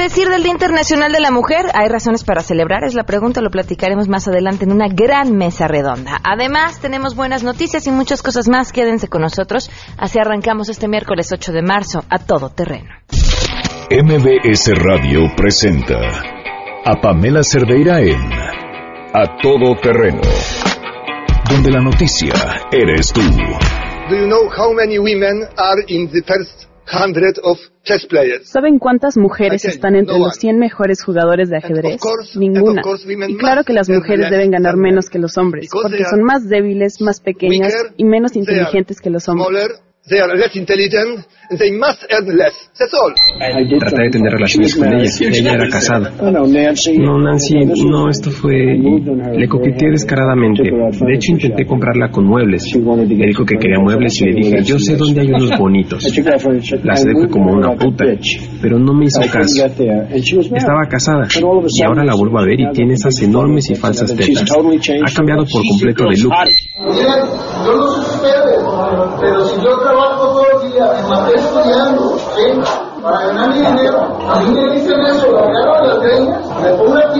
decir del Día Internacional de la Mujer? ¿Hay razones para celebrar? Es la pregunta, lo platicaremos más adelante en una gran mesa redonda. Además, tenemos buenas noticias y muchas cosas más. Quédense con nosotros. Así arrancamos este miércoles 8 de marzo a todo terreno. MBS Radio presenta a Pamela Cerdeira en A Todo Terreno, donde la noticia eres tú. Do you know how many women are in the first ¿Saben cuántas mujeres están entre los 100 mejores jugadores de ajedrez? Ninguna. Y claro que las mujeres deben ganar menos que los hombres, porque son más débiles, más pequeñas y menos inteligentes que los hombres. They must earn less. That's all. Traté de tener relaciones con ella. Ella era casada. No, Nancy, no, esto fue... Le coqueteé descaradamente. De hecho, intenté comprarla con muebles. Me dijo que quería muebles y le dije, yo sé dónde hay unos bonitos. La seduje como una puta, pero no me hizo caso. Estaba casada y ahora la vuelvo a ver y tiene esas enormes y falsas tetas. Ha cambiado por completo de look. Miren, yo no sé ustedes, pero si yo trabajo todos los días, me maté estudiando, ¿sí? Para ganar mi dinero, a mí me dicen eso, lo agarro de las greñas, me pongo una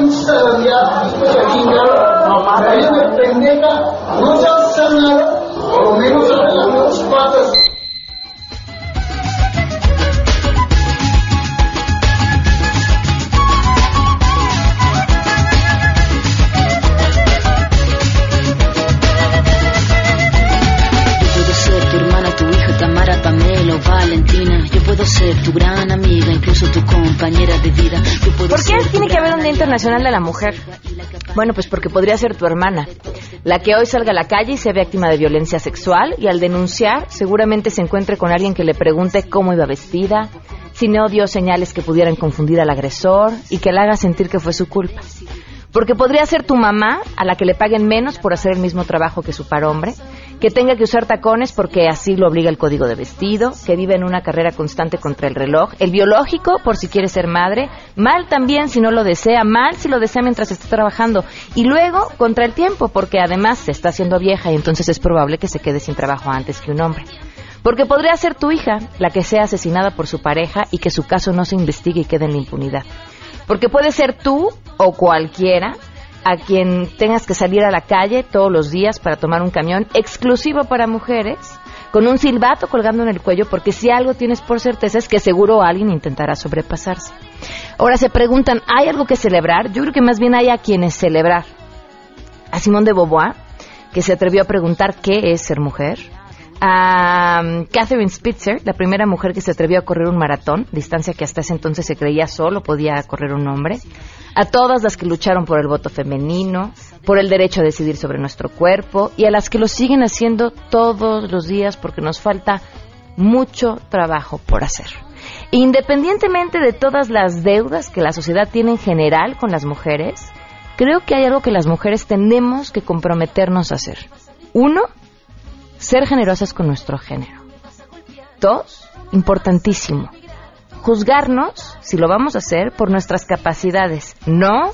Internacional de la Mujer? Bueno, pues porque podría ser tu hermana, la que hoy salga a la calle y sea víctima de violencia sexual y al denunciar seguramente se encuentre con alguien que le pregunte cómo iba vestida, si no dio señales que pudieran confundir al agresor y que le haga sentir que fue su culpa. Porque podría ser tu mamá, a la que le paguen menos por hacer el mismo trabajo que su par hombre, que tenga que usar tacones porque así lo obliga el código de vestido, que vive en una carrera constante contra el reloj, el biológico por si quiere ser madre, mal también si no lo desea, mal si lo desea mientras está trabajando, y luego contra el tiempo porque además se está haciendo vieja y entonces es probable que se quede sin trabajo antes que un hombre. Porque podría ser tu hija la que sea asesinada por su pareja y que su caso no se investigue y quede en la impunidad. Porque puede ser tú o cualquiera a quien tengas que salir a la calle todos los días para tomar un camión exclusivo para mujeres, con un silbato colgando en el cuello, porque si algo tienes por certeza es que seguro alguien intentará sobrepasarse. Ahora se preguntan, ¿hay algo que celebrar? Yo creo que más bien hay a quienes celebrar. A Simón de Beauvoir, que se atrevió a preguntar qué es ser mujer. A um, Catherine Spitzer, la primera mujer que se atrevió a correr un maratón, distancia que hasta ese entonces se creía solo podía correr un hombre. A todas las que lucharon por el voto femenino, por el derecho a decidir sobre nuestro cuerpo y a las que lo siguen haciendo todos los días porque nos falta mucho trabajo por hacer. Independientemente de todas las deudas que la sociedad tiene en general con las mujeres, creo que hay algo que las mujeres tenemos que comprometernos a hacer. Uno, ser generosas con nuestro género. Dos, importantísimo, juzgarnos, si lo vamos a hacer, por nuestras capacidades, no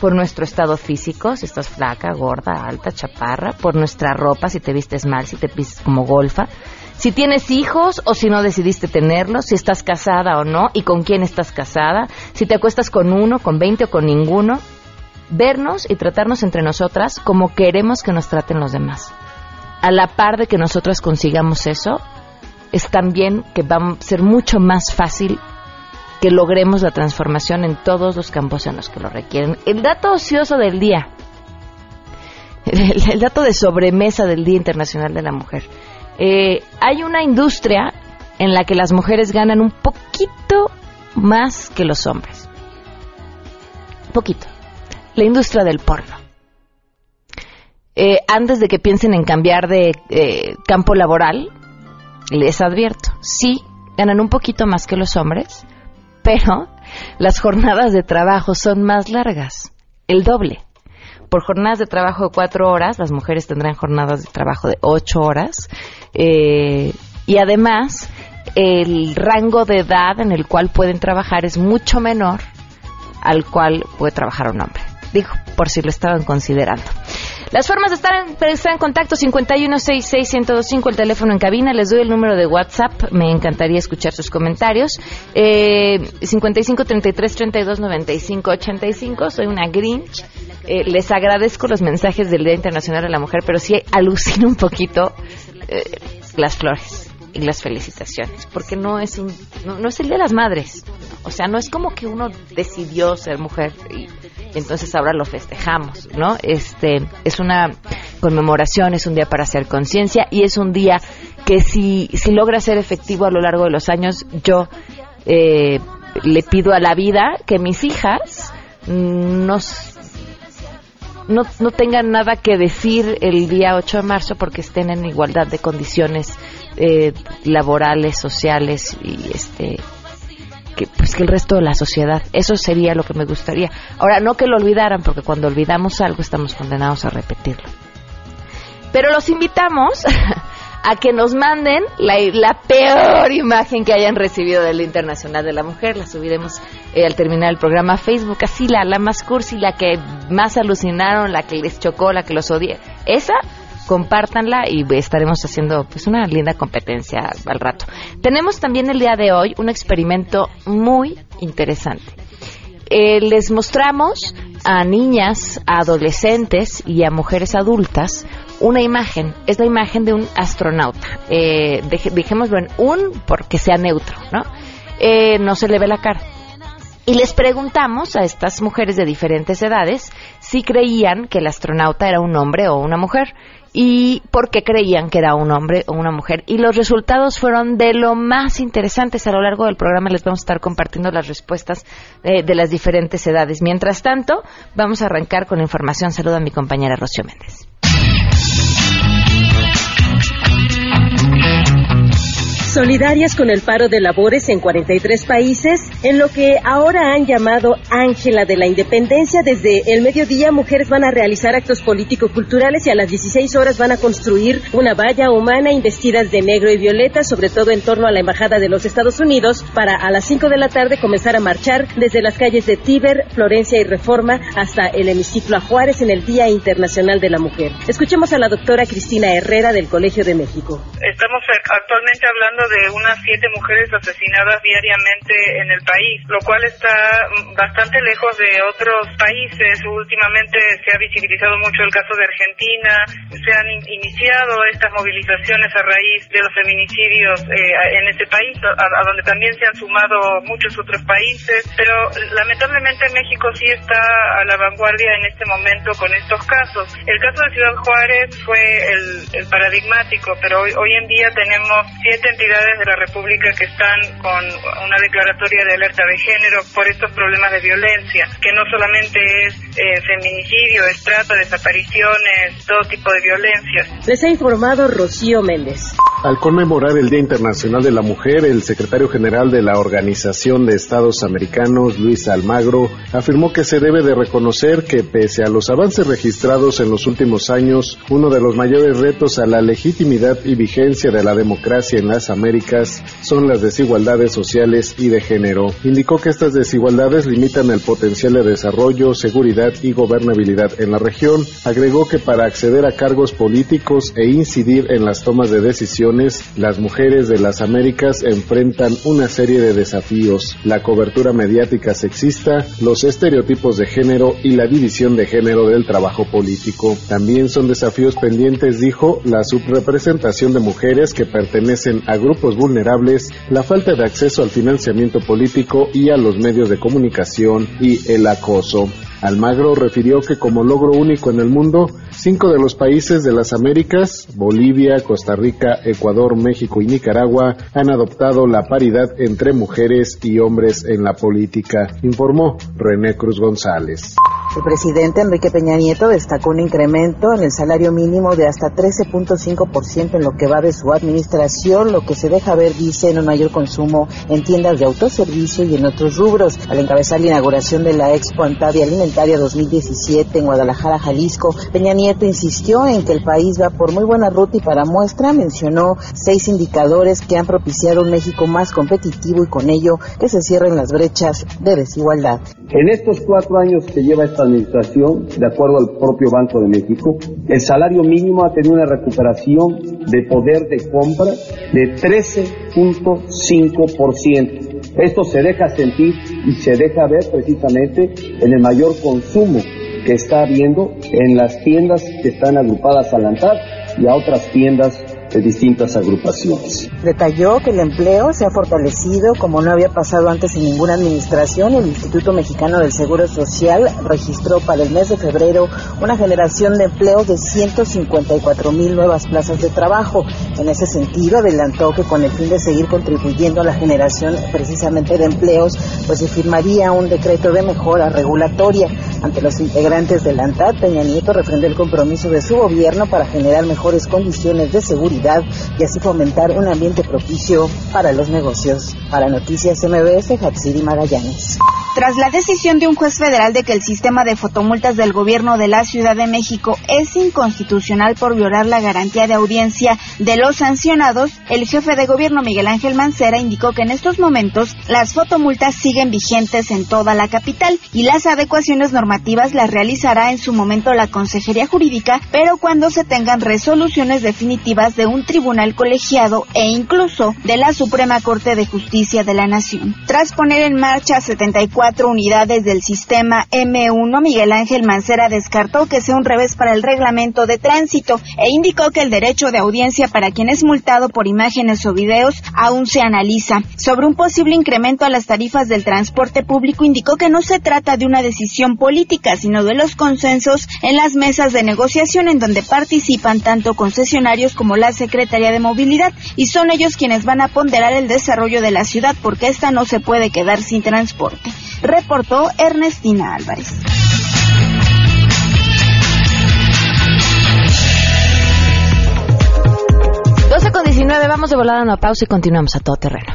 por nuestro estado físico, si estás flaca, gorda, alta, chaparra, por nuestra ropa, si te vistes mal, si te vistes como golfa, si tienes hijos o si no decidiste tenerlos, si estás casada o no y con quién estás casada, si te acuestas con uno, con veinte o con ninguno, vernos y tratarnos entre nosotras como queremos que nos traten los demás. A la par de que nosotras consigamos eso, es también que va a ser mucho más fácil que logremos la transformación en todos los campos en los que lo requieren. El dato ocioso del día, el, dato de sobremesa del Día Internacional de la Mujer. Eh, hay una industria en la que las mujeres ganan un poquito más que los hombres. Poquito. La industria del porno. Eh, antes de que piensen en cambiar de eh, campo laboral, les advierto, sí, ganan un poquito más que los hombres, pero las jornadas de trabajo son más largas, el doble. Por jornadas de trabajo de cuatro horas, las mujeres tendrán jornadas de trabajo de ocho horas, eh, y además el rango de edad en el cual pueden trabajar es mucho menor al cual puede trabajar un hombre. Digo, por si lo estaban considerando. Las formas de estar en, estar en contacto 5166125, el teléfono en cabina, les doy el número de WhatsApp, me encantaría escuchar sus comentarios. Eh, 5533329585, soy una Grinch. Eh, les agradezco los mensajes del Día Internacional de la Mujer, pero sí alucino un poquito eh, las flores y las felicitaciones, porque no es un, no, es el Día de las Madres, o sea, no es como que uno decidió ser mujer y, entonces ahora lo festejamos, ¿no? Este es una conmemoración, es un día para hacer conciencia y es un día que si, si logra ser efectivo a lo largo de los años, yo eh, le pido a la vida que mis hijas nos no, no tengan nada que decir el día 8 de marzo porque estén en igualdad de condiciones eh, laborales, sociales y este que pues que el resto de la sociedad. Eso sería lo que me gustaría. Ahora no que lo olvidaran porque cuando olvidamos algo estamos condenados a repetirlo. Pero los invitamos a que nos manden la, la, peor imagen que hayan recibido del Internacional de la Mujer. La subiremos eh, al terminar el programa Facebook. Así la, la más cursi, la que más alucinaron, la que les chocó, la que los odié. Esa compártanla y estaremos haciendo pues una linda competencia al rato. Tenemos también el día de hoy un experimento muy interesante. Eh, les mostramos a niñas, a adolescentes y a mujeres adultas una imagen. Es la imagen de un astronauta. Eh, dejémoslo en un porque sea neutro, ¿no? Eh, no se le ve la cara. Y les preguntamos a estas mujeres de diferentes edades si creían que el astronauta era un hombre o una mujer y por qué creían que era un hombre o una mujer. Y los resultados fueron de lo más interesantes. A lo largo del programa les vamos a estar compartiendo las respuestas eh, de las diferentes edades. Mientras tanto, vamos a arrancar con información. Saludo a mi compañera Rocío Méndez. Solidarias con el paro de labores en 43 países, en lo que ahora han llamado Ángela de la Independencia. Desde el mediodía, mujeres van a realizar actos político-culturales y a las 16 horas van a construir una valla humana investidas de negro y violeta, sobre todo en torno a la Embajada de los Estados Unidos, para a las 5 de la tarde comenzar a marchar desde las calles de Tíber, Florencia y Reforma hasta el hemiciclo a Juárez en el Día Internacional de la Mujer. Escuchemos a la doctora Cristina Herrera del Colegio de México. Estamos actualmente hablando de unas siete mujeres asesinadas diariamente en el país, lo cual está bastante lejos de otros países. Últimamente se ha visibilizado mucho el caso de Argentina, se han iniciado estas movilizaciones a raíz de los feminicidios eh, en este país, a, donde también se han sumado muchos otros países, pero lamentablemente México sí está a la vanguardia en este momento con estos casos. El caso de Ciudad Juárez fue el, paradigmático, pero hoy, hoy en día tenemos siete entidades de la República que están con una declaratoria de alerta de género por estos problemas de violencia, que no solamente es eh, feminicidio, es trata, desapariciones, todo tipo de violencias. Les ha informado Rocío Méndez. Al conmemorar el Día Internacional de la Mujer, el secretario general de la Organización de Estados Americanos, Luis Almagro, afirmó que se debe de reconocer que pese a los avances registrados en los últimos años, uno de los mayores retos a la legitimidad y vigencia de la democracia en las Américas son las desigualdades sociales y de género. Indicó que estas desigualdades limitan el potencial de desarrollo, seguridad y gobernabilidad en la región. Agregó que para acceder a cargos políticos e incidir en las tomas de decisiones, las mujeres de las Américas enfrentan una serie de desafíos, la cobertura mediática sexista, los estereotipos de género y la división de género del trabajo político. También son desafíos pendientes, dijo, la subrepresentación de mujeres que pertenecen a grupos vulnerables, la falta de acceso al financiamiento político y a los medios de comunicación y el acoso. Almagro refirió que como logro único en el mundo, cinco de los países de las Américas, Bolivia, Costa Rica, Ecuador, México y Nicaragua, han adoptado la paridad entre mujeres y hombres en la política, informó René Cruz González. El presidente Enrique Peña Nieto destacó un incremento en el salario mínimo de hasta 13.5% en lo que va de su administración, lo que se deja ver, dice, en un mayor consumo en tiendas de autoservicio y en otros rubros. Al encabezar la inauguración de la Expo Antavia Alimentaria 2017 en Guadalajara, Jalisco, Peña Nieto insistió en que el país va por muy buena ruta y para muestra mencionó seis indicadores que han propiciado un México más competitivo y con ello que se cierren las brechas de desigualdad. En estos cuatro años que lleva esta administración, de acuerdo al propio Banco de México, el salario mínimo ha tenido una recuperación de poder de compra de 13.5%. Esto se deja sentir y se deja ver precisamente en el mayor consumo que está habiendo en las tiendas que están agrupadas a la ANTAD y a otras tiendas de distintas agrupaciones. Detalló que el empleo se ha fortalecido como no había pasado antes en ninguna administración. El Instituto Mexicano del Seguro Social registró para el mes de febrero una generación de empleo de 154 mil nuevas plazas de trabajo. En ese sentido, adelantó que con el fin de seguir contribuyendo a la generación precisamente de empleos, pues se firmaría un decreto de mejora regulatoria. Ante los integrantes del ANTAD, Peña Nieto refrendó el compromiso de su gobierno para generar mejores condiciones de seguridad y así fomentar un ambiente propicio para los negocios. Para Noticias MBS, Hatsiri Magallanes. Tras la decisión de un juez federal de que el sistema de fotomultas del gobierno de la Ciudad de México es inconstitucional por violar la garantía de audiencia de los sancionados, el jefe de gobierno Miguel Ángel Mancera indicó que en estos momentos las fotomultas siguen vigentes en toda la capital y las adecuaciones normativas las realizará en su momento la Consejería Jurídica, pero cuando se tengan resoluciones definitivas de un tribunal colegiado e incluso de la Suprema Corte de Justicia de la Nación. Tras poner en marcha 74 cuatro unidades del sistema M1, Miguel Ángel Mancera descartó que sea un revés para el reglamento de tránsito e indicó que el derecho de audiencia para quien es multado por imágenes o videos aún se analiza. Sobre un posible incremento a las tarifas del transporte público, indicó que no se trata de una decisión política, sino de los consensos en las mesas de negociación en donde participan tanto concesionarios como la Secretaría de Movilidad y son ellos quienes van a ponderar el desarrollo de la ciudad porque esta no se puede quedar sin transporte reportó Ernestina Álvarez. 12 con 19, vamos de volada a una pausa y continuamos a todo terreno.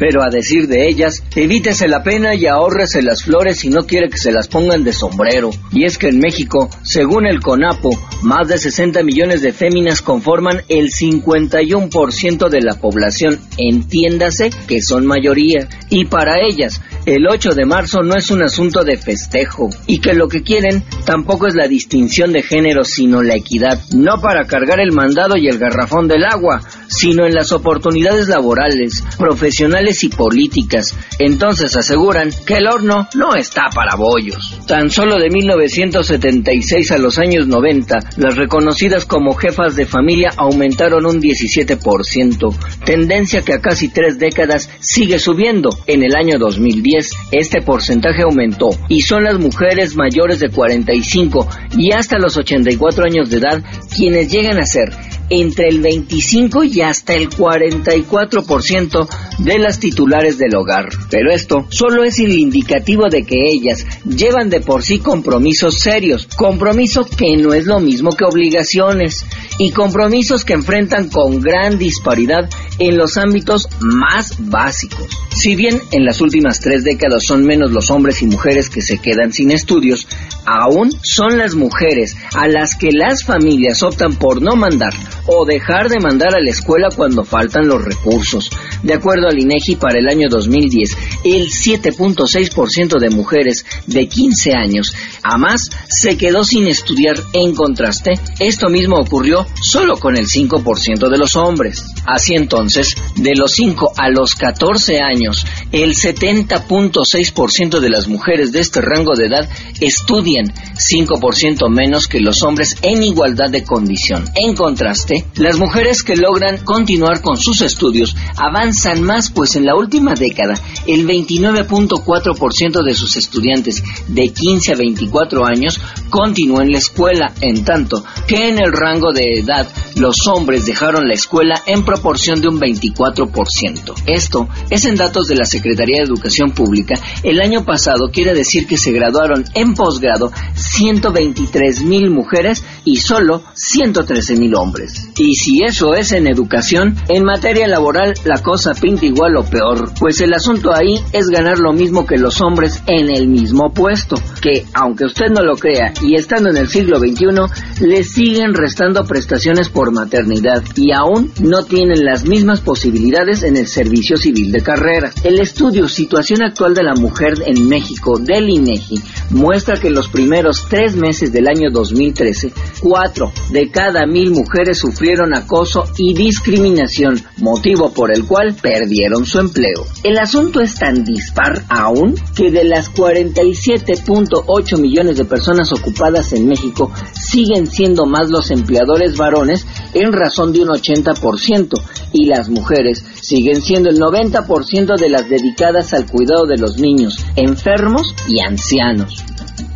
Pero a decir de ellas, evítese la pena y ahórrese las flores si no quiere que se las pongan de sombrero. Y es que en México, según el CONAPO, más de 60 millones de féminas conforman el 51% de la población. Entiéndase que son mayoría. Y para ellas, el 8 de marzo no es un asunto de festejo. Y que lo que quieren tampoco es la distinción de género, sino la equidad. No para cargar el mandado y el garrafón del agua, sino en las oportunidades laborales, profesionales y políticas. Entonces aseguran que el horno no está para bollos. Tan solo de 1976 a los años 90, las reconocidas como jefas de familia aumentaron un 17%, tendencia que a casi tres décadas sigue subiendo. En el año 2010, este porcentaje aumentó y son las mujeres mayores de 45 y hasta los 84 años de edad quienes llegan a ser entre el 25 y hasta el 44% de las titulares del hogar. Pero esto solo es indicativo de que ellas llevan de por sí compromisos serios, compromiso que no es lo mismo que obligaciones y compromisos que enfrentan con gran disparidad en los ámbitos más básicos. Si bien en las últimas tres décadas son menos los hombres y mujeres que se quedan sin estudios, aún son las mujeres a las que las familias optan por no mandar o dejar de mandar a la escuela cuando faltan los recursos. De acuerdo al INEGI para el año 2010, el 7.6% de mujeres de 15 años a más se quedó sin estudiar. En contraste, esto mismo ocurrió solo con el 5% de los hombres. Así entonces, de los 5 a los 14 años, el 70.6% de las mujeres de este rango de edad estudian, 5% menos que los hombres en igualdad de condición. En contraste, las mujeres que logran continuar con sus estudios avanzan más, pues en la última década, el 29.4% de sus estudiantes de 15 a 24 años continuó en la escuela, en tanto que en el rango de edad los hombres dejaron la escuela en proporción de un 24%. Esto es en datos de la Secretaría de Educación Pública. El año pasado quiere decir que se graduaron en posgrado 123 mil mujeres y solo 113 mil hombres. Y si eso es en educación, en materia laboral la cosa pinta igual o peor, pues el asunto ahí es ganar lo mismo que los hombres en el mismo puesto, que aunque usted no lo crea y estando en el siglo XXI, le siguen restando prestaciones por maternidad y aún no tienen las mismas posibilidades en el servicio civil de carrera. El estudio Situación actual de la mujer en México del INEGI muestra que en los primeros tres meses del año 2013, cuatro de cada mil mujeres sufrieron acoso y discriminación, motivo por el cual perdieron su empleo. El asunto es tan dispar aún que de las 47.8 millones de personas ocupadas en México siguen siendo más los empleadores varones en razón de un 80% y las mujeres siguen siendo el 90% de las dedicadas al cuidado de los niños, enfermos y ancianos.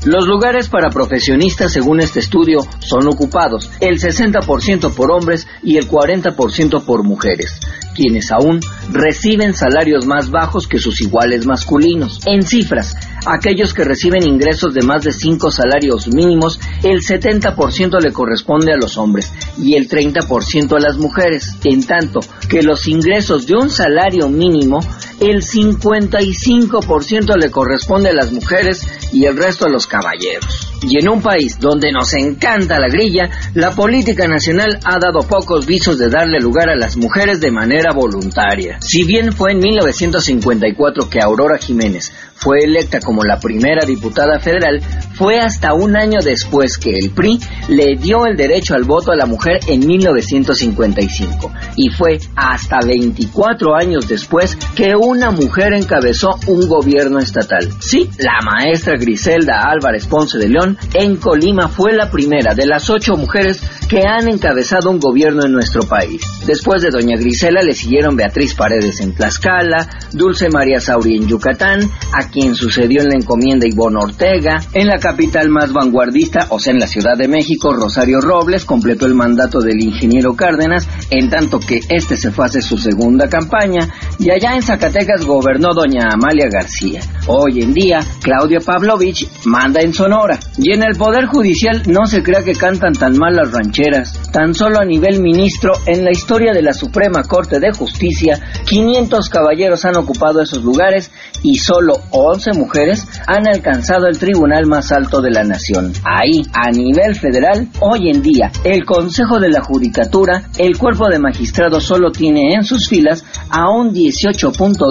Los lugares para profesionistas, según este estudio, son ocupados el 60% por hombres y el 40% por mujeres, quienes aún reciben salarios más bajos que sus iguales masculinos. En cifras, aquellos que reciben ingresos de más de 5 salarios mínimos, el 70% le corresponde a los hombres y el 30% a las mujeres, en tanto que los ingresos de un salario mínimo, el 55% le corresponde a las mujeres y el resto a los caballeros. Y en un país donde nos encanta la grilla, la política nacional ha dado pocos visos de darle lugar a las mujeres de manera voluntaria. Si bien fue en 1954 que Aurora Jiménez fue electa como la primera diputada federal, fue hasta un año después que el PRI le dio el derecho al voto a la mujer en 1955. Y fue hasta 24 años después que una mujer encabezó un gobierno estatal. Sí, la maestra Griselda Álvarez Ponce de León en Colima fue la primera de las ocho mujeres que han encabezado un gobierno en nuestro país. Después de doña Grisela le siguieron Beatriz Paredes en Tlaxcala, Dulce María Sauri en Yucatán, a quien sucedió en la encomienda Ivonne Ortega, en la capital más vanguardista, o sea, en la Ciudad de México, Rosario Robles completó el mandato del ingeniero Cárdenas, en tanto que este se fue a hacer su segunda campaña, y allá en Zacatecas gobernó doña Amalia García. Hoy en día, Claudia Pavlovich manda en Sonora, y en el Poder Judicial no se crea que cantan tan mal las rancheras. Tan solo a nivel ministro, en la historia de la Suprema Corte de Justicia, 500 caballeros han ocupado esos lugares y solo 11 mujeres han alcanzado el tribunal más alto de la nación. Ahí, a nivel federal, hoy en día, el Consejo de la Judicatura, el cuerpo de magistrados solo tiene en sus filas a un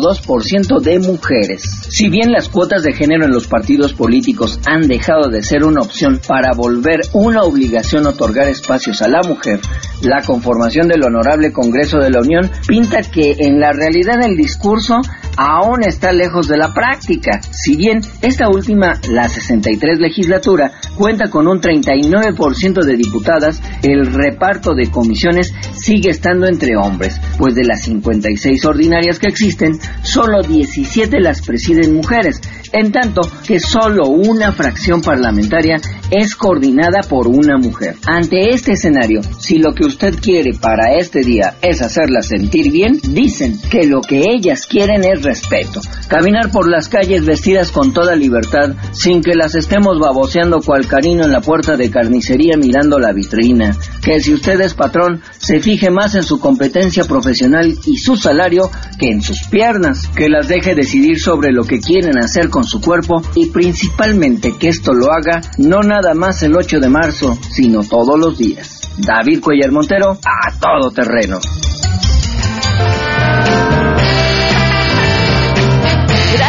18.2% de mujeres. Si bien las cuotas de género en los partidos políticos han dejado de ser una opción para volver una obligación otorgar espacios a la mujer, la conformación del Honorable Congreso de la Unión pinta que en la realidad el discurso aún está lejos de la práctica. Si bien esta última, la 63 legislatura, cuenta con un 39% de diputadas, el reparto de comisiones sigue estando entre hombres, pues de las 56 ordinarias que existen, solo 17 las presiden mujeres, en tanto que solo una fracción parlamentaria es coordinada por una mujer. Ante este escenario, si lo que usted quiere para este día es hacerla sentir bien, dicen que lo que ellas quieren es respeto. Caminar por las calles vestidas con toda libertad, sin que las estemos baboseando cual carino en la puerta de carnicería mirando la vitrina. Que si usted es patrón, se fije más en su competencia profesional y su salario que en sus piernas. Que las deje decidir sobre lo que quieren hacer con su cuerpo y principalmente que esto lo haga no nada más el 8 de marzo, sino todos los días. David Cuellar Montero, a todo terreno.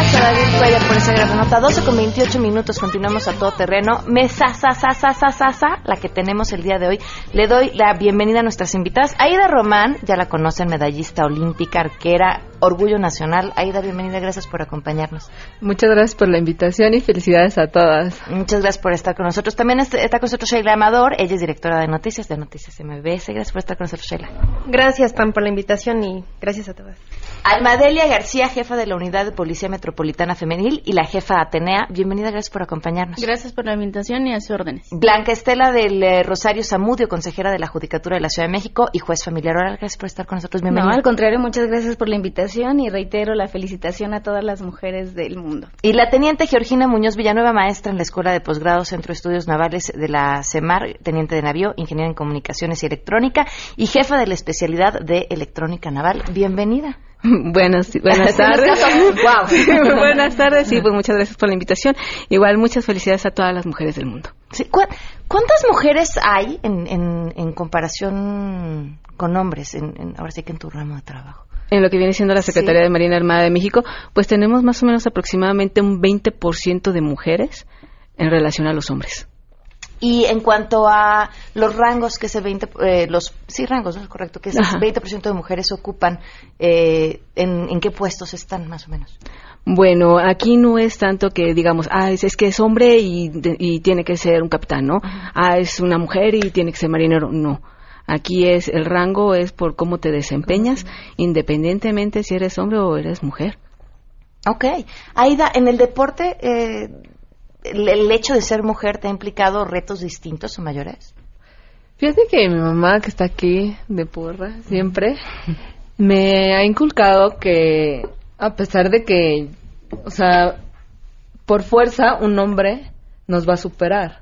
Gracias David Cuellar por esa gran nota. 12 con 28 minutos, continuamos a todo terreno. Mesa, sa, sa, sa, sa, sa, sa, la que tenemos el día de hoy. Le doy la bienvenida a nuestras invitadas. Aida Román, ya la conocen, medallista olímpica, arquera, orgullo nacional. Aida, bienvenida, gracias por acompañarnos. Muchas gracias por la invitación y felicidades a todas. Muchas gracias por estar con nosotros. También está con nosotros Sheila Amador, ella es directora de noticias de Noticias MBS. Gracias por estar con nosotros, Sheila. Gracias, Pam, por la invitación y gracias a todas. Almadelia García, jefa de la Unidad de Policía Metropolitana Femenil y la jefa Atenea. Bienvenida, gracias por acompañarnos. Gracias por la invitación y a sus órdenes. Blanca Estela del eh, Rosario Zamudio, consejera de la Judicatura de la Ciudad de México y juez familiar. Gracias por estar con nosotros. Bienvenida. No, al contrario, muchas gracias por la invitación y reitero la felicitación a todas las mujeres del mundo. Y la teniente Georgina Muñoz Villanueva, maestra en la Escuela de Posgrado Centro de Estudios Navales de la CEMAR, teniente de navío, ingeniera en comunicaciones y electrónica y jefa de la especialidad de electrónica naval. Bienvenida. Buenas, buenas tardes. buenas tardes y pues muchas gracias por la invitación. Igual muchas felicidades a todas las mujeres del mundo. ¿Cuántas mujeres hay en, en, comparación con hombres, en, ahora sí que en tu ramo de trabajo? En lo que viene siendo la Secretaría de Marina Armada de México, pues tenemos más o menos aproximadamente un 20% de mujeres en relación a los hombres. Y en cuanto a los rangos que ese 20, eh, los, sí, rangos, ¿no? es correcto, que ese 20% de mujeres ocupan, eh, en, qué puestos están más o menos? Bueno, aquí no es tanto que digamos, ah, es, que es hombre y, tiene que ser un capitán, ¿no? Ah, es una mujer y tiene que ser marinero. No. Aquí es, el rango es por cómo te desempeñas, independientemente si eres hombre o eres mujer. Ok. Aida, en el deporte, eh, el, hecho de ser mujer te ha implicado retos distintos o mayores? Fíjate que mi mamá, que está aquí de porra siempre, me ha inculcado que a pesar de que, o sea, por fuerza un hombre nos va a superar,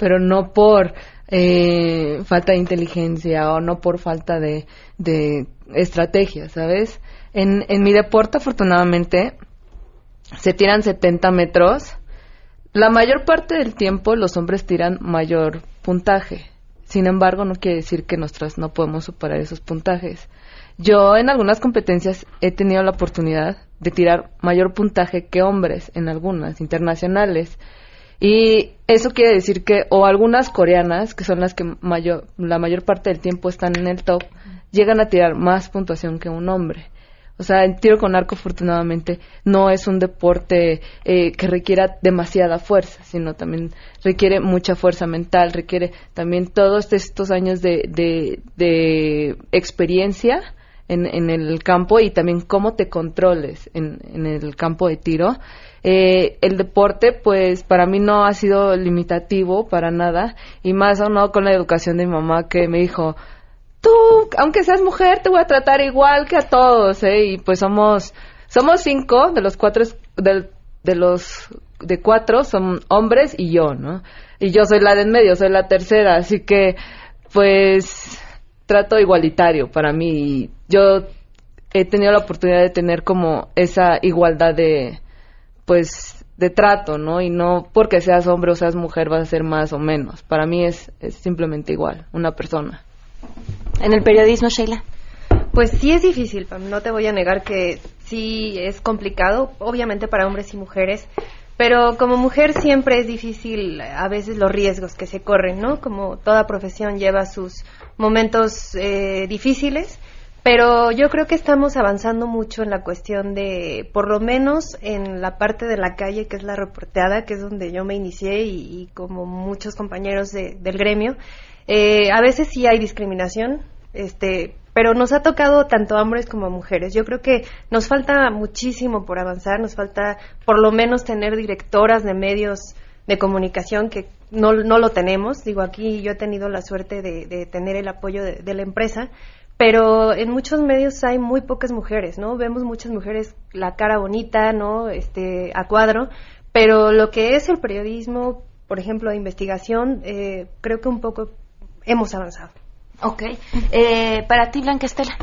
pero no por eh, falta de inteligencia o no por falta de, de estrategia, ¿sabes? En, en mi deporte, afortunadamente, se tiran 70 metros la mayor parte del tiempo los hombres tiran mayor puntaje. Sin embargo, no quiere decir que nosotras no podemos superar esos puntajes. Yo en algunas competencias he tenido la oportunidad de tirar mayor puntaje que hombres en algunas internacionales. Y eso quiere decir que, o algunas coreanas, que son las que mayor, la mayor parte del tiempo están en el top, llegan a tirar más puntuación que un hombre. O sea, el tiro con arco, afortunadamente, no es un deporte eh, que requiera demasiada fuerza, sino también requiere mucha fuerza mental, requiere también todos estos años de, de, experiencia en, en, el campo y también cómo te controles en, en el campo de tiro. Eh, el deporte, pues para mí no ha sido limitativo para nada, y más o no con la educación de mi mamá que me dijo, tú, aunque seas mujer, te voy a tratar igual que a todos, ¿eh? Y pues somos, somos cinco de los cuatro, de, de los, de cuatro son hombres y yo, ¿no? Y yo soy la de en medio, soy la tercera, así que, pues, trato igualitario para mí. Yo he tenido la oportunidad de tener como esa igualdad de, pues, de trato, ¿no? Y no porque seas hombre o seas mujer vas a ser más o menos. Para mí es, es simplemente igual, una persona en el periodismo, Sheila? Pues sí es difícil, no te voy a negar que sí es complicado, obviamente para hombres y mujeres, pero como mujer siempre es difícil a veces los riesgos que se corren, ¿no? Como toda profesión lleva sus momentos eh, difíciles, pero yo creo que estamos avanzando mucho en la cuestión de, por lo menos en la parte de la calle, que es la reporteada, que es donde yo me inicié y, como muchos compañeros del gremio, eh, a veces sí hay discriminación, este, pero nos ha tocado tanto a hombres como a mujeres. Yo creo que nos falta muchísimo por avanzar, nos falta por lo menos tener directoras de medios de comunicación que no, no lo tenemos. Digo, aquí yo he tenido la suerte de, tener el apoyo de, la empresa, pero en muchos medios hay muy pocas mujeres, ¿no? Vemos muchas mujeres la cara bonita, ¿no? Este, a cuadro, pero lo que es el periodismo, por ejemplo, de investigación, eh, creo que un poco hemos avanzado. Ok. Eh, para ti, Blanca Estela.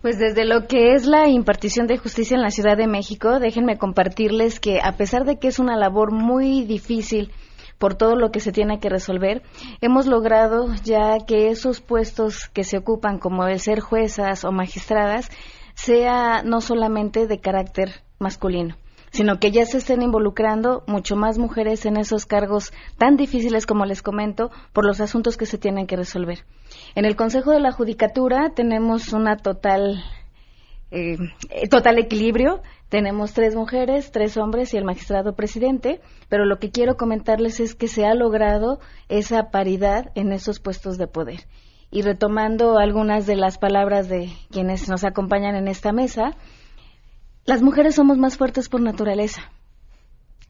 Pues desde lo que es la impartición de justicia en la Ciudad de México, déjenme compartirles que a pesar de que es una labor muy difícil por todo lo que se tiene que resolver, hemos logrado ya que esos puestos que se ocupan, como el ser juezas o magistradas, sea no solamente de carácter masculino sino que ya se estén involucrando mucho más mujeres en esos cargos tan difíciles como les comento por los asuntos que se tienen que resolver. En el Consejo de la Judicatura tenemos una total eh, total equilibrio. Tenemos tres mujeres, tres hombres y el magistrado presidente, pero lo que quiero comentarles es que se ha logrado esa paridad en esos puestos de poder. Y retomando algunas de las palabras de quienes nos acompañan en esta mesa, las mujeres somos más fuertes por naturaleza.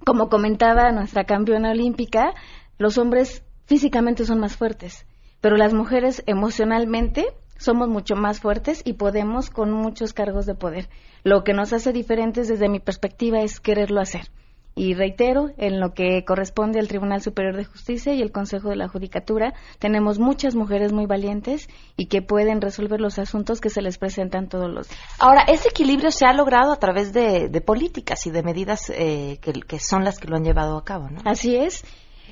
Como comentaba nuestra campeona olímpica, los hombres físicamente son más fuertes, pero las mujeres emocionalmente somos mucho más fuertes y podemos con muchos cargos de poder. Lo que nos hace diferentes desde mi perspectiva es quererlo hacer. Y reitero, en lo que corresponde al Tribunal Superior de Justicia y el Consejo de la Judicatura, tenemos muchas mujeres muy valientes y que pueden resolver los asuntos que se les presentan todos los días. Ahora, ese equilibrio se ha logrado a través de, políticas y de medidas eh, que, que, son las que lo han llevado a cabo, ¿no? Así es.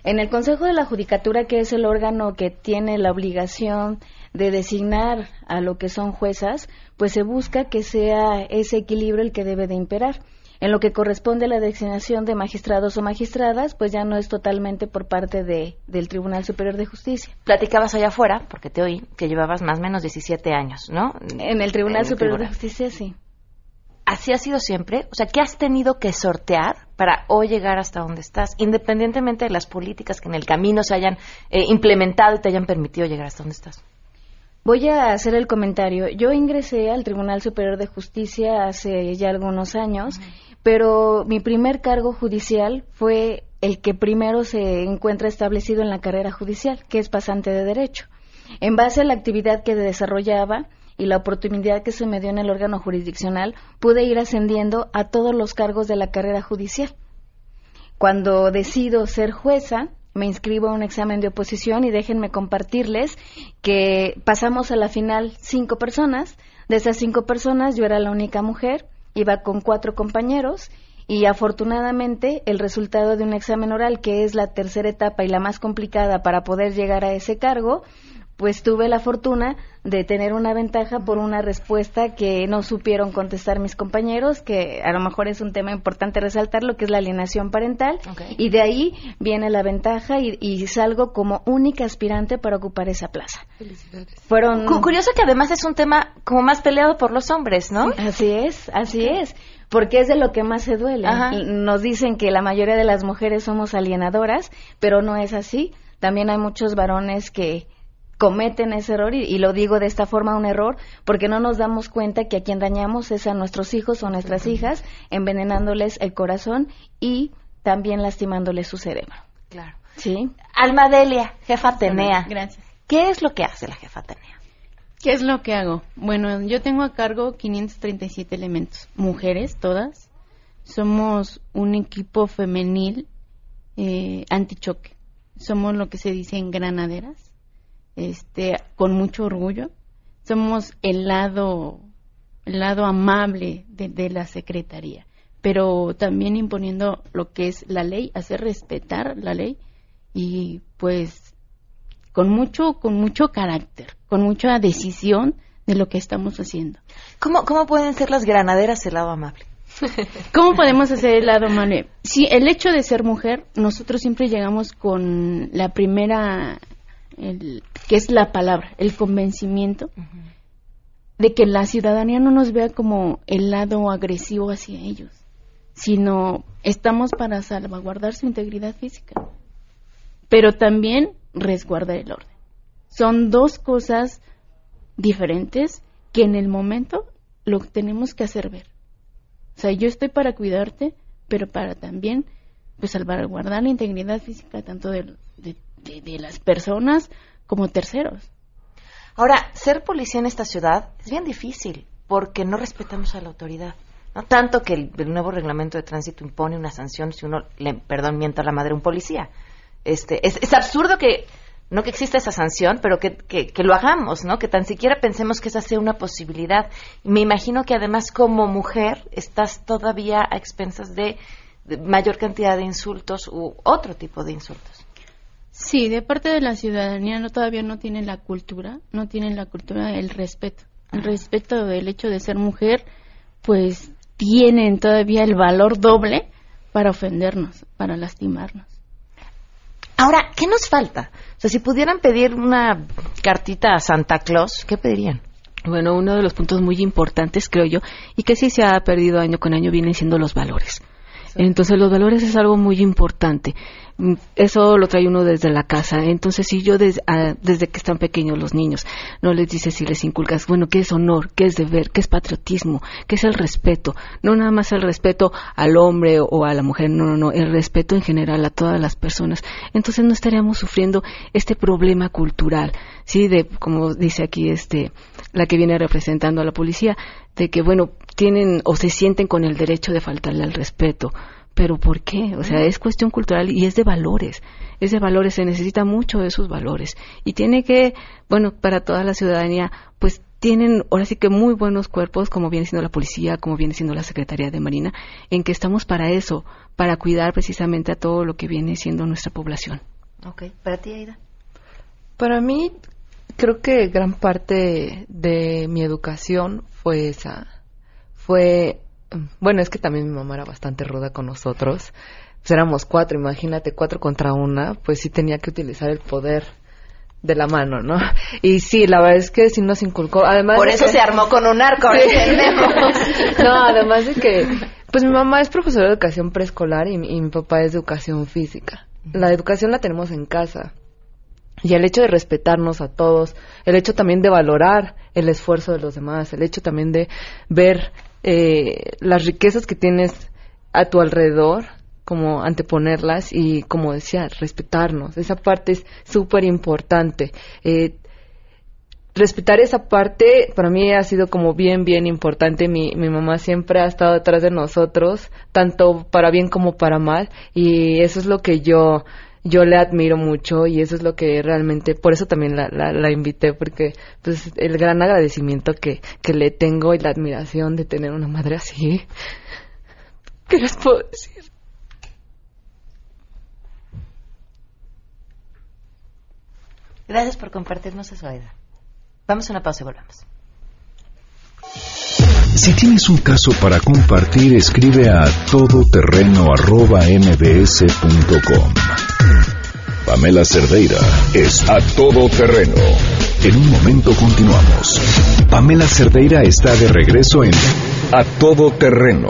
En el Consejo de la Judicatura, que es el órgano que tiene la obligación de designar a lo que son juezas, pues se busca que sea ese equilibrio el que debe de imperar. En lo que corresponde a la designación de magistrados o magistradas, pues ya no es totalmente por parte de, del Tribunal Superior de Justicia. Platicabas allá afuera, porque te oí, que llevabas más o menos 17 años, ¿no? En el Tribunal Superior de Justicia, sí. ¿Así ha sido siempre? O sea, ¿qué has tenido que sortear para hoy llegar hasta donde estás, independientemente de las políticas que en el camino se hayan eh, implementado y te hayan permitido llegar hasta donde estás? Voy a hacer el comentario. Yo ingresé al Tribunal Superior de Justicia hace ya algunos años pero mi primer cargo judicial fue el que primero se encuentra establecido en la carrera judicial, que es pasante de derecho. En base a la actividad que desarrollaba y la oportunidad que se me dio en el órgano jurisdiccional, pude ir ascendiendo a todos los cargos de la carrera judicial. Cuando decido ser jueza, me inscribo a un examen de oposición y déjenme compartirles que pasamos a la final cinco personas. De esas cinco personas yo era la única mujer iba con cuatro compañeros y afortunadamente el resultado de un examen oral, que es la tercera etapa y la más complicada para poder llegar a ese cargo, pues tuve la fortuna de tener una ventaja por una respuesta que no supieron contestar mis compañeros, que a lo mejor es un tema importante resaltar, lo que es la alienación parental, y de ahí viene la ventaja y, salgo como única aspirante para ocupar esa plaza. Felicidades. Fueron... Curioso que además es un tema como más peleado por los hombres, ¿no? Así es, así es porque es de lo que más se duele. Nos dicen que la mayoría de las mujeres somos alienadoras, pero no es así. También hay muchos varones que cometen ese error y, lo digo de esta forma un error porque no nos damos cuenta que a quien dañamos es a nuestros hijos o nuestras hijas envenenándoles el corazón y también lastimándoles su cerebro. Claro. Sí. Alma Delia, jefa Atenea. Gracias. ¿Qué es lo que hace la jefa Atenea? ¿Qué es lo que hago? Bueno, yo tengo a cargo 537 elementos, mujeres todas. Somos un equipo femenil eh, antichoque. Somos lo que se dice en granaderas este, con mucho orgullo. Somos el lado, el lado amable de, la Secretaría, pero también imponiendo lo que es la ley, hacer respetar la ley y pues con mucho, con mucho carácter, con mucha decisión de lo que estamos haciendo. ¿Cómo, cómo pueden ser las granaderas el lado amable? ¿Cómo podemos hacer el lado amable? Sí, el hecho de ser mujer, nosotros siempre llegamos con la primera el, que es la palabra, el convencimiento de que la ciudadanía no nos vea como el lado agresivo hacia ellos, sino estamos para salvaguardar su integridad física, pero también resguardar el orden. Son dos cosas diferentes que en el momento lo tenemos que hacer ver. O sea, yo estoy para cuidarte, pero para también pues salvaguardar la integridad física tanto de, de, las personas como terceros. Ahora, ser policía en esta ciudad es bien difícil porque no respetamos a la autoridad. No tanto que el, nuevo reglamento de tránsito impone una sanción si uno le, perdón, mienta a la madre un policía. Este, es, es absurdo que no que exista esa sanción, pero que, que, lo hagamos, ¿no? Que tan siquiera pensemos que esa sea una posibilidad. Me imagino que además como mujer estás todavía a expensas de mayor cantidad de insultos u otro tipo de insultos. Sí, de parte de la ciudadanía no todavía no tienen la cultura, no tienen la cultura del respeto. El respeto del hecho de ser mujer, pues tienen todavía el valor doble para ofendernos, para lastimarnos. Ahora, ¿qué nos falta? O sea, si pudieran pedir una cartita a Santa Claus, ¿qué pedirían? Bueno, uno de los puntos muy importantes, creo yo, y que sí se ha perdido año con año, vienen siendo los valores. Entonces los valores es algo muy importante. Mm, eso lo trae uno desde la casa. Entonces, si yo ah, desde que están pequeños los niños no les dices si les inculcas, bueno, ¿qué es honor? ¿Qué es deber? ¿Qué es patriotismo? ¿Qué es el respeto? No nada más el respeto al hombre o a la mujer, no, no, no, el respeto en general a todas las personas. Entonces no estaríamos sufriendo este problema cultural, ¿sí? De, como dice aquí este, la que viene representando a la policía, de que, bueno, tienen o se sienten con el derecho de faltarle al respeto pero ¿por qué? O sea, es cuestión cultural y es de valores. Es de valores, se necesita mucho de esos valores. Y tiene que, bueno, para toda la ciudadanía, pues tienen ahora sí que muy buenos cuerpos, como viene siendo la policía, como viene siendo la Secretaría de Marina, en que estamos para eso, para cuidar precisamente a todo lo que viene siendo nuestra población. Ok, para ti, Aida. Para mí, creo que gran parte de mi educación fue esa. Fue bueno, es que también mi mamá era bastante ruda con nosotros. Pues éramos cuatro, imagínate, cuatro contra una, pues sí tenía que utilizar el poder de la mano, ¿no? Y sí, la verdad es que sí nos inculcó, además... Por eso se armó con un arco, no, además de que, pues mi mamá es profesora de educación preescolar y, y mi papá es de educación física. La educación la tenemos en casa. Y el hecho de respetarnos a todos, el hecho también de valorar el esfuerzo de los demás, el hecho también de ver eh, las riquezas que tienes a tu alrededor, como anteponerlas y, como decía, respetarnos. Esa parte es súper importante. Eh, respetar esa parte para mí ha sido como bien, bien importante. Mi, mi mamá siempre ha estado detrás de nosotros, tanto para bien como para mal, y eso es lo que yo yo le admiro mucho y eso es lo que realmente, por eso también la, la, invité, porque pues el gran agradecimiento que, que le tengo y la admiración de tener una madre así, ¿qué les puedo decir? Gracias por compartirnos eso, Aida. Vamos a una pausa y volvemos. Si tienes un caso para compartir, escribe a todoterreno.mbs.com. Pamela Cerdeira es a todo terreno. En un momento continuamos. Pamela Cerdeira está de regreso en A Todo Terreno.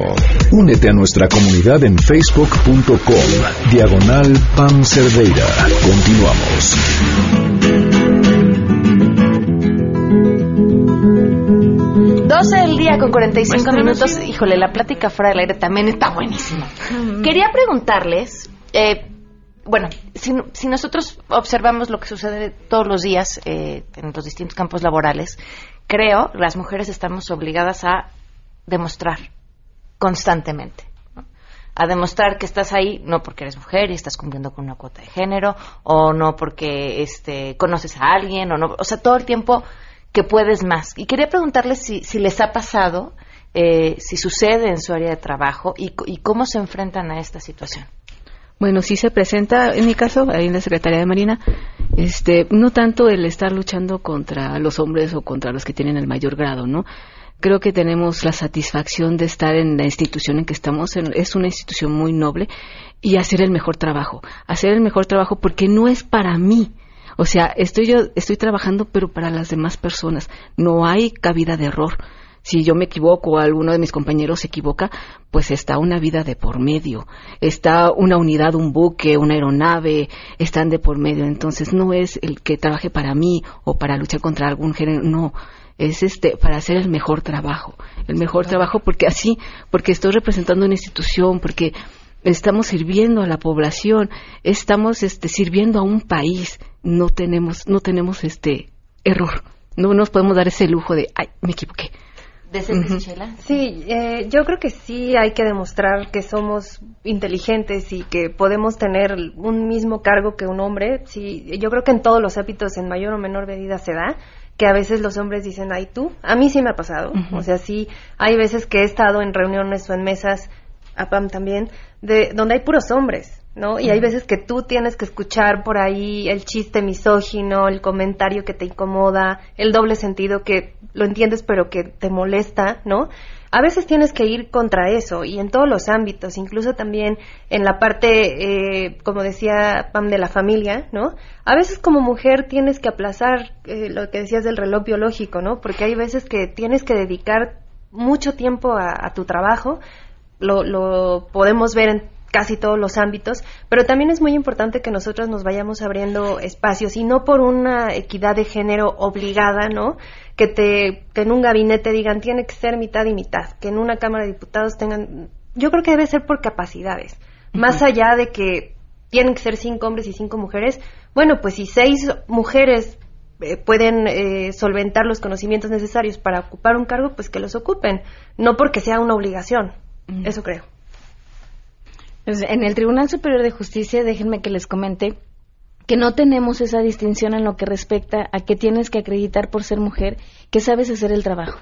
Únete a nuestra comunidad en facebook.com. Diagonal Pam Cerdeira. Continuamos. 12 del día con 45 minutos. Híjole, la plática fuera del aire también está buenísima. Quería preguntarles, eh, bueno, si, nosotros observamos lo que sucede todos los días eh, en los distintos campos laborales, creo las mujeres estamos obligadas a demostrar constantemente. a demostrar que estás ahí no porque eres mujer y estás cumpliendo con una cuota de género o no porque este conoces a alguien o no o sea todo el tiempo que puedes más. Y quería preguntarles si, si les ha pasado, eh, si sucede en su área de trabajo y, cómo se enfrentan a esta situación. Bueno, sí se presenta, en mi caso, ahí en la Secretaría de Marina, este, no tanto el estar luchando contra los hombres o contra los que tienen el mayor grado, ¿no? Creo que tenemos la satisfacción de estar en la institución en que estamos, es una institución muy noble, y hacer el mejor trabajo. Hacer el mejor trabajo porque no es para mí, o sea, estoy yo estoy trabajando pero para las demás personas. No hay cabida de error. Si yo me equivoco o alguno de mis compañeros se equivoca, pues está una vida de por medio. Está una unidad, un buque, una aeronave, están de por medio. Entonces no es el que trabaje para mí o para luchar contra algún género, no es este para hacer el mejor trabajo, el mejor trabajo porque así, porque estoy representando una institución, porque estamos sirviendo a la población, estamos este, sirviendo a un país, no tenemos, no tenemos este error, no nos podemos dar ese lujo de, ay, me equivoqué. Sí, eh, yo creo que sí hay que demostrar que somos inteligentes y que podemos tener un mismo cargo que un hombre. Sí, yo creo que en todos los hábitos en mayor o menor medida se da que a veces los hombres dicen, ay tú, a mí sí me ha pasado, o sea, sí, hay veces que he estado en reuniones o en mesas, a Pam también, de donde hay puros hombres. ¿No? Y hay veces que tú tienes que escuchar por ahí el chiste misógino, el comentario que te incomoda, el doble sentido que lo entiendes pero que te molesta, ¿no? A veces tienes que ir contra eso y en todos los ámbitos, incluso también en la parte, eh, como decía Pam, de la familia, ¿no? A veces como mujer tienes que aplazar eh, lo que decías del reloj biológico, ¿no? Porque hay veces que tienes que dedicar mucho tiempo a, tu trabajo, lo, lo podemos ver en casi todos los ámbitos, pero también es muy importante que nosotros nos vayamos abriendo espacios y no por una equidad de género obligada, ¿no? Que te que en un gabinete digan tiene que ser mitad y mitad, que en una Cámara de Diputados tengan yo creo que debe ser por capacidades, más allá de que tienen que ser cinco hombres y cinco mujeres, bueno, pues si seis mujeres eh, pueden eh, solventar los conocimientos necesarios para ocupar un cargo, pues que los ocupen, no porque sea una obligación, eso creo. Pues, en el Tribunal Superior de Justicia, déjenme que les comente que no tenemos esa distinción en lo que respecta a que tienes que acreditar por ser mujer que sabes hacer el trabajo.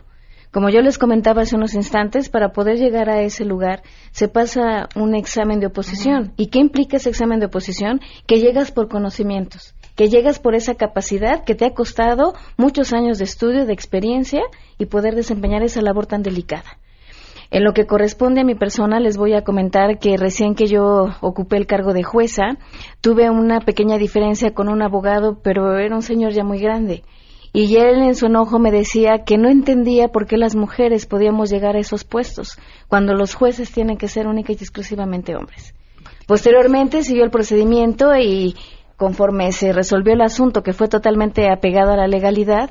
Como yo les comentaba hace unos instantes, para poder llegar a ese lugar se pasa un examen de oposición. ¿Y qué implica ese examen de oposición? Que llegas por conocimientos, que llegas por esa capacidad que te ha costado muchos años de estudio, de experiencia y poder desempeñar esa labor tan delicada. En lo que corresponde a mi persona, les voy a comentar que recién que yo ocupé el cargo de jueza, tuve una pequeña diferencia con un abogado, pero era un señor ya muy grande. Y él en su enojo me decía que no entendía por qué las mujeres podíamos llegar a esos puestos, cuando los jueces tienen que ser única y exclusivamente hombres. Posteriormente siguió el procedimiento y conforme se resolvió el asunto, que fue totalmente apegado a la legalidad,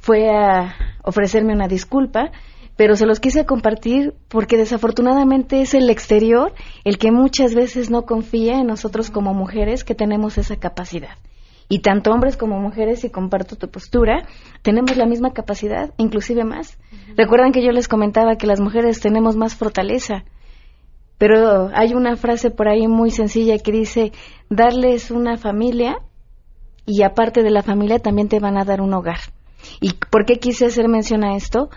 fue a ofrecerme una disculpa pero se los quise compartir porque desafortunadamente es el exterior el que muchas veces no confía en nosotros como mujeres que tenemos esa capacidad. Y tanto hombres como mujeres, y comparto tu postura, tenemos la misma capacidad, inclusive más. Recuerdan que yo les comentaba que las mujeres tenemos más fortaleza, pero hay una frase por ahí muy sencilla que dice, darles una familia y aparte de la familia también te van a dar un hogar. ¿Y por qué quise hacer mención a esto?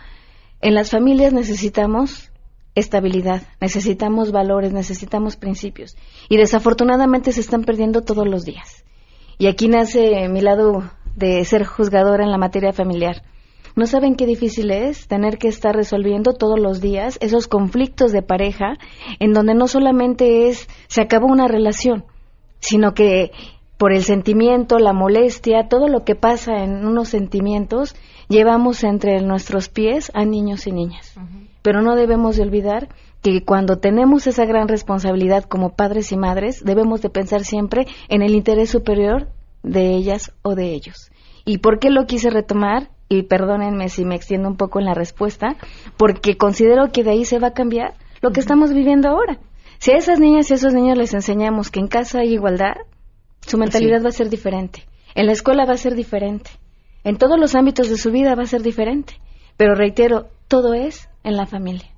En las familias necesitamos estabilidad, necesitamos valores, necesitamos principios. Y desafortunadamente se están perdiendo todos los días. Y aquí nace mi lado de ser juzgadora en la materia familiar. No saben qué difícil es tener que estar resolviendo todos los días esos conflictos de pareja en donde no solamente es se acabó una relación, sino que por el sentimiento, la molestia, todo lo que pasa en unos sentimientos, llevamos entre nuestros pies a niños y niñas. Pero no debemos de olvidar que cuando tenemos esa gran responsabilidad como padres y madres, debemos de pensar siempre en el interés superior de ellas o de ellos. ¿Y por qué lo quise retomar? Y perdónenme si me extiendo un poco en la respuesta, porque considero que de ahí se va a cambiar lo que estamos viviendo ahora. Si a esas niñas y a esos niños les enseñamos que en casa hay igualdad, su mentalidad va a ser diferente. En la escuela va a ser diferente. En todos los ámbitos de su vida va a ser diferente. Pero reitero, todo es en la familia.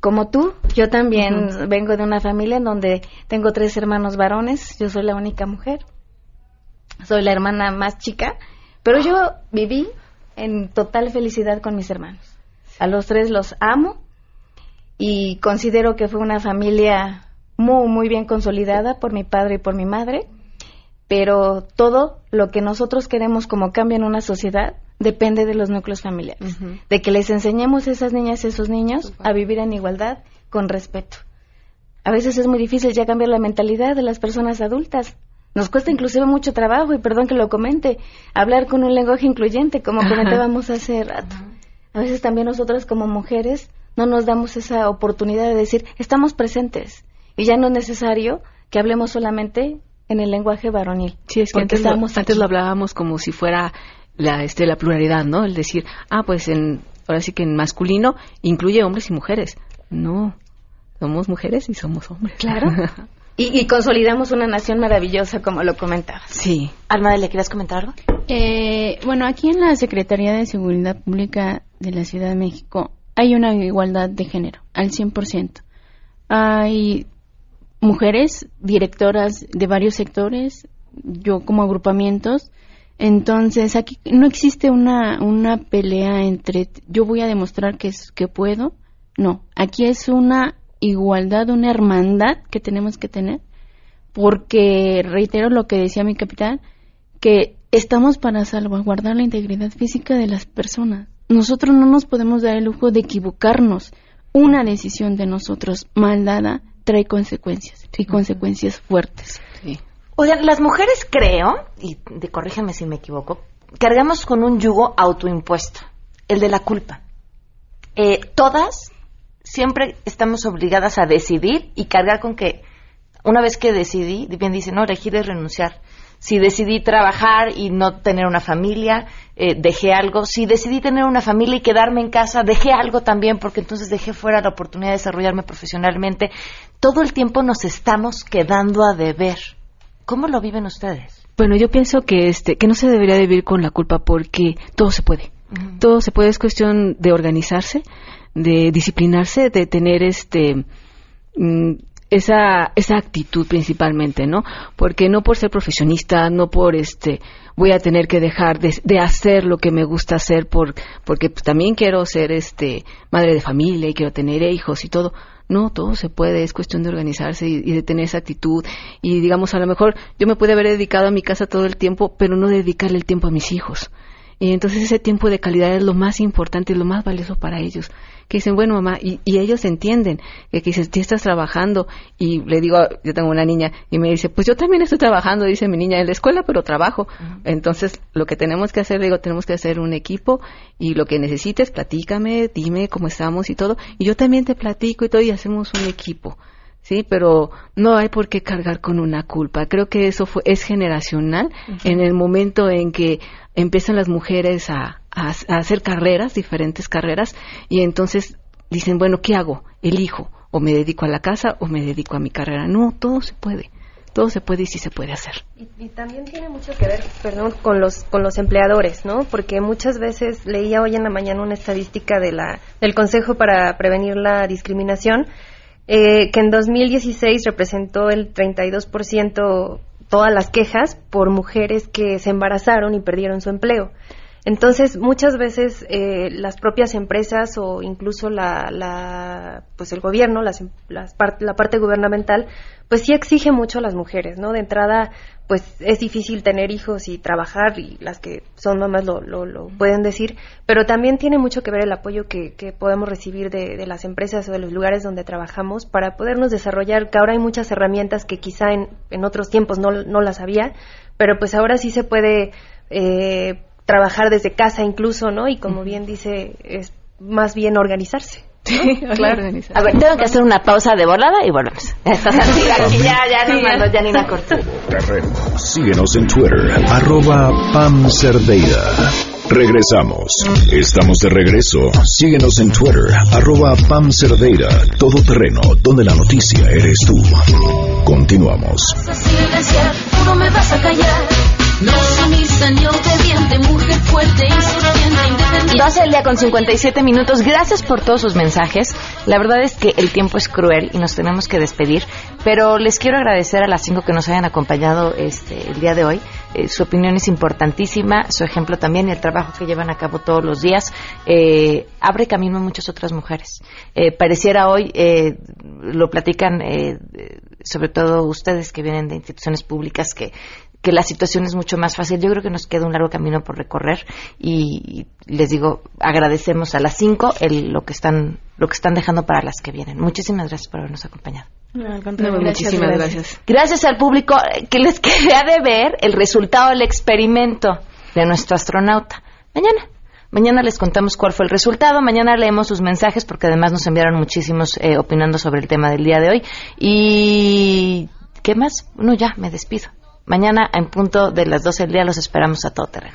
Como tú, yo también vengo de una familia en donde tengo tres hermanos varones, yo soy la única mujer, soy la hermana más chica, pero yo viví en total felicidad con mis hermanos. A los tres los amo y considero que fue una familia muy, muy bien consolidada por mi padre y por mi madre pero todo lo que nosotros queremos como cambio en una sociedad depende de los núcleos familiares, de que les enseñemos a esas niñas y a esos niños a vivir en igualdad con respeto. A veces es muy difícil ya cambiar la mentalidad de las personas adultas. Nos cuesta inclusive mucho trabajo, y perdón que lo comente, hablar con un lenguaje incluyente, como comentábamos hace rato. A veces también nosotras como mujeres no nos damos esa oportunidad de decir, estamos presentes. Y ya no es necesario que hablemos solamente en el lenguaje varonil. Sí, es que antes lo, antes lo hablábamos como si fuera la, este, la pluralidad, ¿no? El decir, ah, pues en, ahora sí que en masculino incluye hombres y mujeres. No, somos mujeres y somos hombres. Claro. y, consolidamos una nación maravillosa, como lo comentaba. Sí. Alma, ¿le quieres comentar algo? Eh, bueno, aquí en la Secretaría de Seguridad Pública de la Ciudad de México hay una igualdad de género, al 100%. Hay mujeres directoras de varios sectores, yo como agrupamientos. Entonces, aquí no existe una, una pelea entre yo voy a demostrar que, es, que puedo. No, aquí es una igualdad, una hermandad que tenemos que tener porque reitero lo que decía mi capitán, que estamos para salvaguardar la integridad física de las personas. Nosotros no nos podemos dar el lujo de equivocarnos. Una decisión de nosotros mal dada trae consecuencias y consecuencias fuertes. Oigan, las mujeres creo, y de, si me equivoco, cargamos con un yugo autoimpuesto, el de la culpa. Eh, todas siempre estamos obligadas a decidir y cargar con que una vez que decidí, bien dice, no, elegir es renunciar. Si decidí trabajar y no tener una familia, eh, dejé algo. Si decidí tener una familia y quedarme en casa, dejé algo también, porque entonces dejé fuera la oportunidad de desarrollarme profesionalmente. Todo el tiempo nos estamos quedando a deber. ¿Cómo lo viven ustedes? Bueno, yo pienso que este que no se debería vivir con la culpa porque todo se puede. Todo se puede es cuestión de organizarse, de disciplinarse, de tener este mm, esa esa actitud principalmente, ¿no? Porque no por ser profesionista, no por este voy a tener que dejar de, hacer lo que me gusta hacer por porque pues, también quiero ser este madre de familia y quiero tener hijos y todo no, todo se puede, es cuestión de organizarse y, de tener esa actitud. Y digamos, a lo mejor yo me pude haber dedicado a mi casa todo el tiempo, pero no dedicarle el tiempo a mis hijos. Y entonces ese tiempo de calidad es lo más importante y lo más valioso para ellos. Que dicen, bueno, mamá, y, ellos entienden que, que dices, tú estás trabajando. Y le digo, yo tengo una niña y me dice, pues yo también estoy trabajando, dice mi niña, en la escuela, pero trabajo. Entonces, lo que tenemos que hacer, digo, tenemos que hacer un equipo y lo que necesites, platícame, dime cómo estamos y todo. Y yo también te platico y todo y hacemos un equipo. Sí, pero no hay por qué cargar con una culpa. Creo que eso fue, es generacional en el momento en que empiezan las mujeres a, hacer carreras, diferentes carreras, y entonces dicen, bueno, ¿qué hago? Elijo, o me dedico a la casa o me dedico a mi carrera. No, todo se puede. Todo se puede y sí se puede hacer. Y, también tiene mucho que ver, perdón, con los con los empleadores, ¿no? Porque muchas veces leía hoy en la mañana una estadística de la del Consejo para prevenir la discriminación eh, que en 2016 representó el 32% todas las quejas por mujeres que se embarazaron y perdieron su empleo. Entonces, muchas veces eh, las propias empresas o incluso la, la pues el gobierno, las, las la parte gubernamental, pues sí exige mucho a las mujeres, ¿no? De entrada, pues es difícil tener hijos y trabajar y las que son mamás lo, lo, pueden decir, pero también tiene mucho que ver el apoyo que, que podemos recibir de, de, las empresas o de los lugares donde trabajamos para podernos desarrollar, que ahora hay muchas herramientas que quizá en, en otros tiempos no, no las había, pero pues ahora sí se puede eh, trabajar desde casa incluso, ¿no? Y como bien dice, es más bien organizarse. Sí, claro. A ver, tengo que hacer una pausa de volada y volvemos. ya, ya nos mandó Janina Cortés. Terreno. Síguenos en Twitter, arroba Pam Cerdeira. Regresamos. Estamos de regreso. Síguenos en Twitter, arroba Pam Cerdeira. Todo terreno, donde la noticia eres tú. Continuamos. No me vas a callar. No sumisa ni obediente, mujer fuerte, insurgente, independiente. 12 el día con 57 minutos. Gracias por todos sus mensajes. La verdad es que el tiempo es cruel y nos tenemos que despedir. Pero les quiero agradecer a las cinco que nos hayan acompañado este, el día de hoy. Eh, su opinión es importantísima, su ejemplo también y el trabajo que llevan a cabo todos los días eh, abre camino a muchas otras mujeres. Eh, pareciera hoy, lo platican sobre todo ustedes que vienen de instituciones públicas, que que la situación es mucho más fácil. Yo creo que nos queda un largo camino por recorrer y, les digo, agradecemos a las cinco el, lo que están lo que están dejando para las que vienen. Muchísimas gracias por habernos acompañado. muchísimas gracias. Gracias al público que les queda de ver el resultado del experimento de nuestro astronauta. Mañana. Mañana les contamos cuál fue el resultado. Mañana leemos sus mensajes porque además nos enviaron muchísimos eh, opinando sobre el tema del día de hoy. Y ¿qué más? No, ya, me despido. Mañana, en punto de las 12 del día, los esperamos a todo terreno.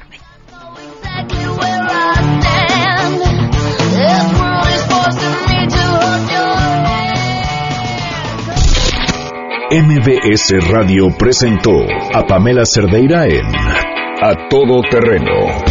MBS Radio presentó a Pamela Cerdeira en A Todo Terreno.